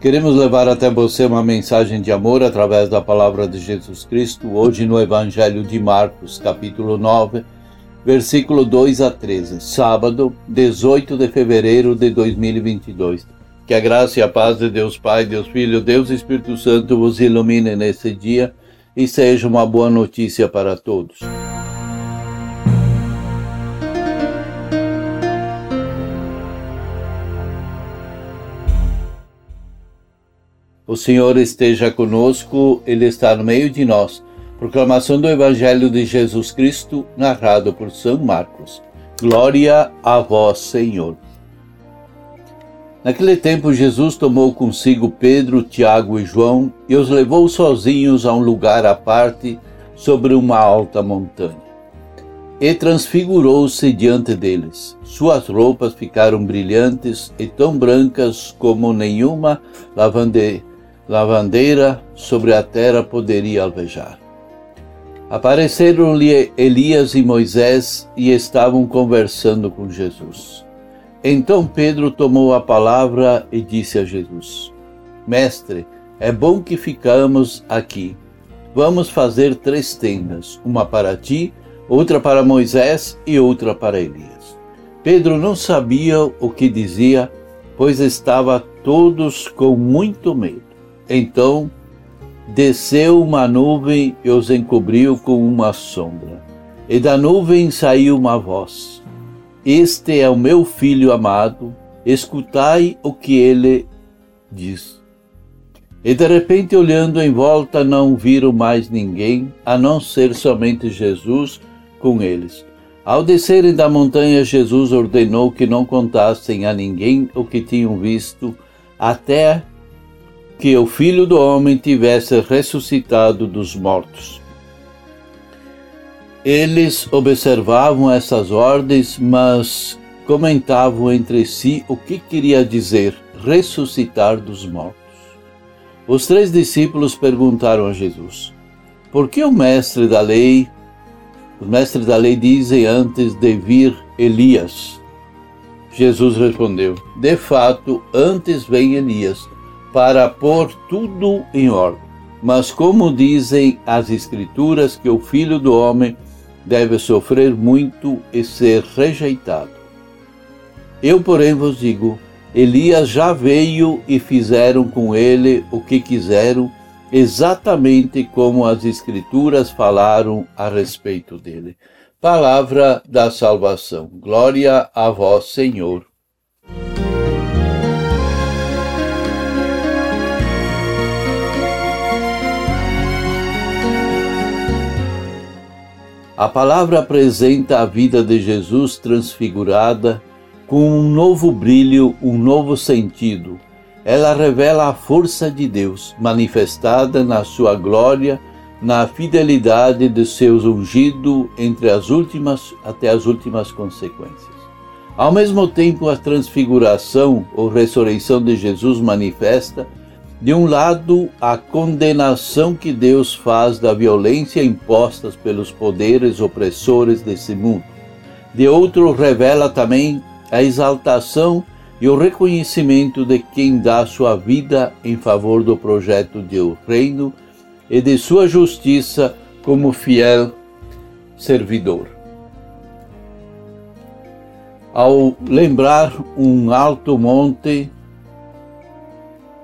Queremos levar até você uma mensagem de amor através da palavra de Jesus Cristo, hoje no Evangelho de Marcos, capítulo 9, versículo 2 a 13, sábado, 18 de fevereiro de 2022. Que a graça e a paz de Deus Pai, Deus Filho, Deus Espírito Santo vos ilumine nesse dia e seja uma boa notícia para todos. O Senhor esteja conosco, Ele está no meio de nós. Proclamação do Evangelho de Jesus Cristo, narrado por São Marcos. Glória a vós, Senhor. Naquele tempo, Jesus tomou consigo Pedro, Tiago e João e os levou sozinhos a um lugar à parte sobre uma alta montanha. E transfigurou-se diante deles. Suas roupas ficaram brilhantes e tão brancas como nenhuma lavanderia lavandeira sobre a terra poderia alvejar. Apareceram-lhe Elias e Moisés e estavam conversando com Jesus. Então Pedro tomou a palavra e disse a Jesus: Mestre, é bom que ficamos aqui. Vamos fazer três tendas, uma para ti, outra para Moisés e outra para Elias. Pedro não sabia o que dizia, pois estava todos com muito medo. Então desceu uma nuvem e os encobriu com uma sombra. E da nuvem saiu uma voz: Este é o meu filho amado, escutai o que ele diz. E de repente, olhando em volta, não viram mais ninguém, a não ser somente Jesus com eles. Ao descerem da montanha, Jesus ordenou que não contassem a ninguém o que tinham visto, até que o Filho do Homem tivesse ressuscitado dos mortos. Eles observavam essas ordens, mas comentavam entre si o que queria dizer ressuscitar dos mortos. Os três discípulos perguntaram a Jesus: Por que o mestre da lei, os mestres da lei dizem antes de vir Elias? Jesus respondeu: De fato, antes vem Elias para pôr tudo em ordem. Mas como dizem as Escrituras que o Filho do Homem deve sofrer muito e ser rejeitado. Eu, porém, vos digo: Elias já veio e fizeram com ele o que quiseram, exatamente como as Escrituras falaram a respeito dele. Palavra da salvação. Glória a vós, Senhor. A palavra apresenta a vida de Jesus transfigurada com um novo brilho, um novo sentido. Ela revela a força de Deus manifestada na sua glória, na fidelidade de seus ungidos entre as últimas até as últimas consequências. Ao mesmo tempo, a transfiguração ou ressurreição de Jesus manifesta de um lado, a condenação que Deus faz da violência impostas pelos poderes opressores desse mundo. De outro, revela também a exaltação e o reconhecimento de quem dá sua vida em favor do projeto do reino e de sua justiça como fiel servidor. Ao lembrar um alto monte,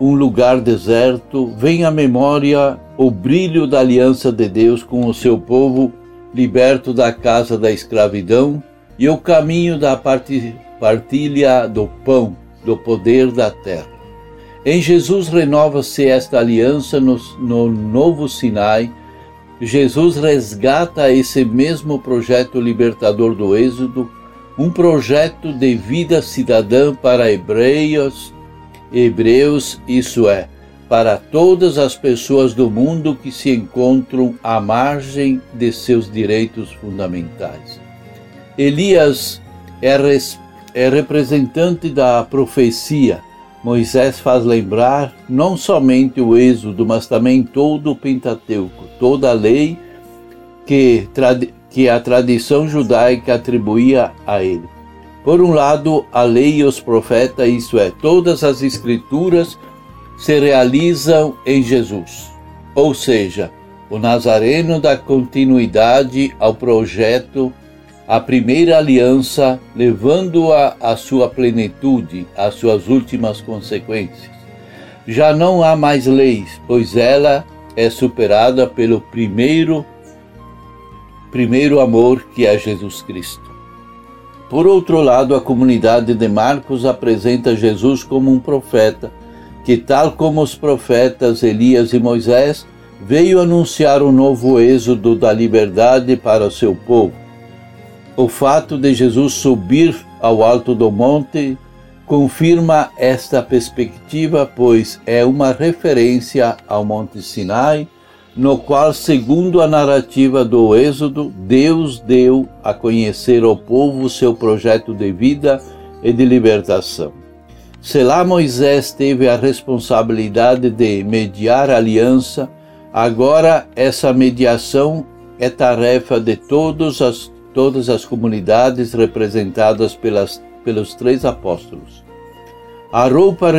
um lugar deserto, vem à memória o brilho da aliança de Deus com o seu povo liberto da casa da escravidão e o caminho da partilha do pão, do poder da terra. Em Jesus renova-se esta aliança no, no novo Sinai. Jesus resgata esse mesmo projeto libertador do Êxodo, um projeto de vida cidadã para hebreus Hebreus, isso é, para todas as pessoas do mundo que se encontram à margem de seus direitos fundamentais. Elias é, res, é representante da profecia. Moisés faz lembrar não somente o Êxodo, mas também todo o Pentateuco, toda a lei que, que a tradição judaica atribuía a ele. Por um lado, a lei e os profetas, isso é, todas as escrituras se realizam em Jesus, ou seja, o Nazareno dá continuidade ao projeto, a primeira aliança, levando-a à sua plenitude, às suas últimas consequências. Já não há mais leis, pois ela é superada pelo primeiro primeiro amor que é Jesus Cristo. Por outro lado, a comunidade de Marcos apresenta Jesus como um profeta que, tal como os profetas Elias e Moisés, veio anunciar o novo êxodo da liberdade para seu povo. O fato de Jesus subir ao alto do monte confirma esta perspectiva, pois é uma referência ao Monte Sinai, no qual, segundo a narrativa do Êxodo, Deus deu a conhecer ao povo seu projeto de vida e de libertação. Se lá Moisés teve a responsabilidade de mediar a aliança, agora essa mediação é tarefa de todas as, todas as comunidades representadas pelas, pelos três apóstolos. A roupa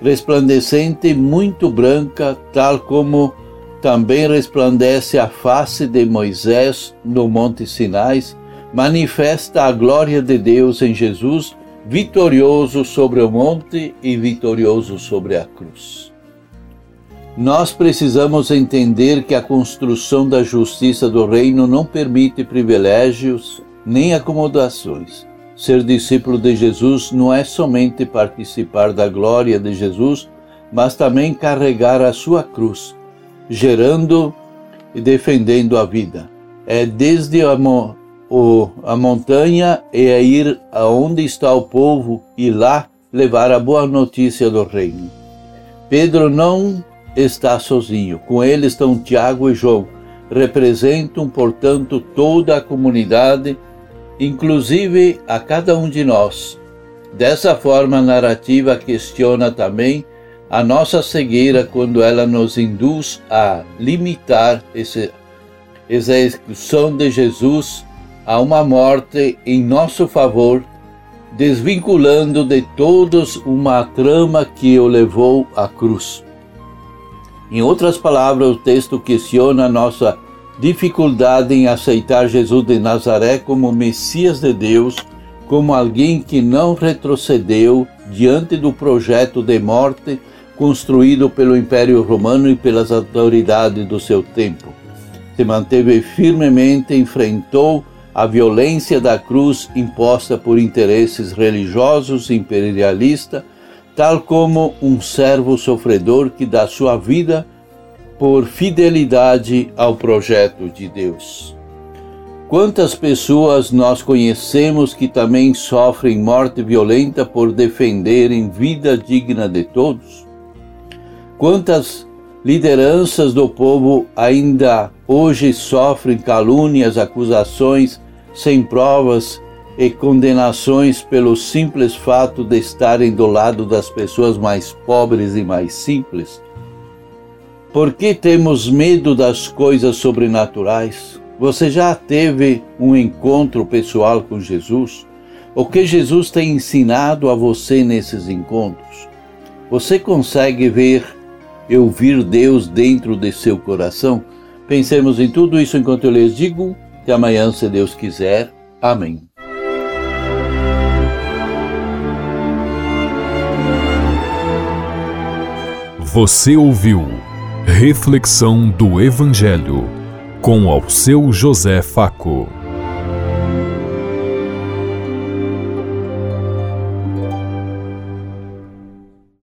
resplandecente, muito branca, tal como também resplandece a face de Moisés no Monte Sinais, manifesta a glória de Deus em Jesus vitorioso sobre o monte e vitorioso sobre a cruz. Nós precisamos entender que a construção da justiça do reino não permite privilégios nem acomodações. Ser discípulo de Jesus não é somente participar da glória de Jesus, mas também carregar a sua cruz, gerando e defendendo a vida. É desde a o, a montanha e a ir aonde está o povo e lá levar a boa notícia do reino. Pedro não está sozinho, com ele estão Tiago e João, representam, portanto, toda a comunidade, inclusive a cada um de nós. Dessa forma, a narrativa questiona também a nossa cegueira quando ela nos induz a limitar esse, essa execução de Jesus a uma morte em nosso favor, desvinculando de todos uma trama que o levou à cruz. Em outras palavras, o texto questiona a nossa dificuldade em aceitar Jesus de Nazaré como Messias de Deus, como alguém que não retrocedeu diante do projeto de morte construído pelo Império Romano e pelas autoridades do seu tempo. Se manteve firmemente, enfrentou a violência da cruz imposta por interesses religiosos imperialistas, tal como um servo sofredor que dá sua vida por fidelidade ao projeto de Deus. Quantas pessoas nós conhecemos que também sofrem morte violenta por defenderem vida digna de todos? Quantas lideranças do povo ainda hoje sofrem calúnias, acusações sem provas e condenações pelo simples fato de estarem do lado das pessoas mais pobres e mais simples? Por que temos medo das coisas sobrenaturais? Você já teve um encontro pessoal com Jesus? O que Jesus tem ensinado a você nesses encontros? Você consegue ver e ouvir Deus dentro de seu coração? Pensemos em tudo isso enquanto eu lhes digo até amanhã, se Deus quiser. Amém. Você ouviu Reflexão do Evangelho com ao seu José Faco.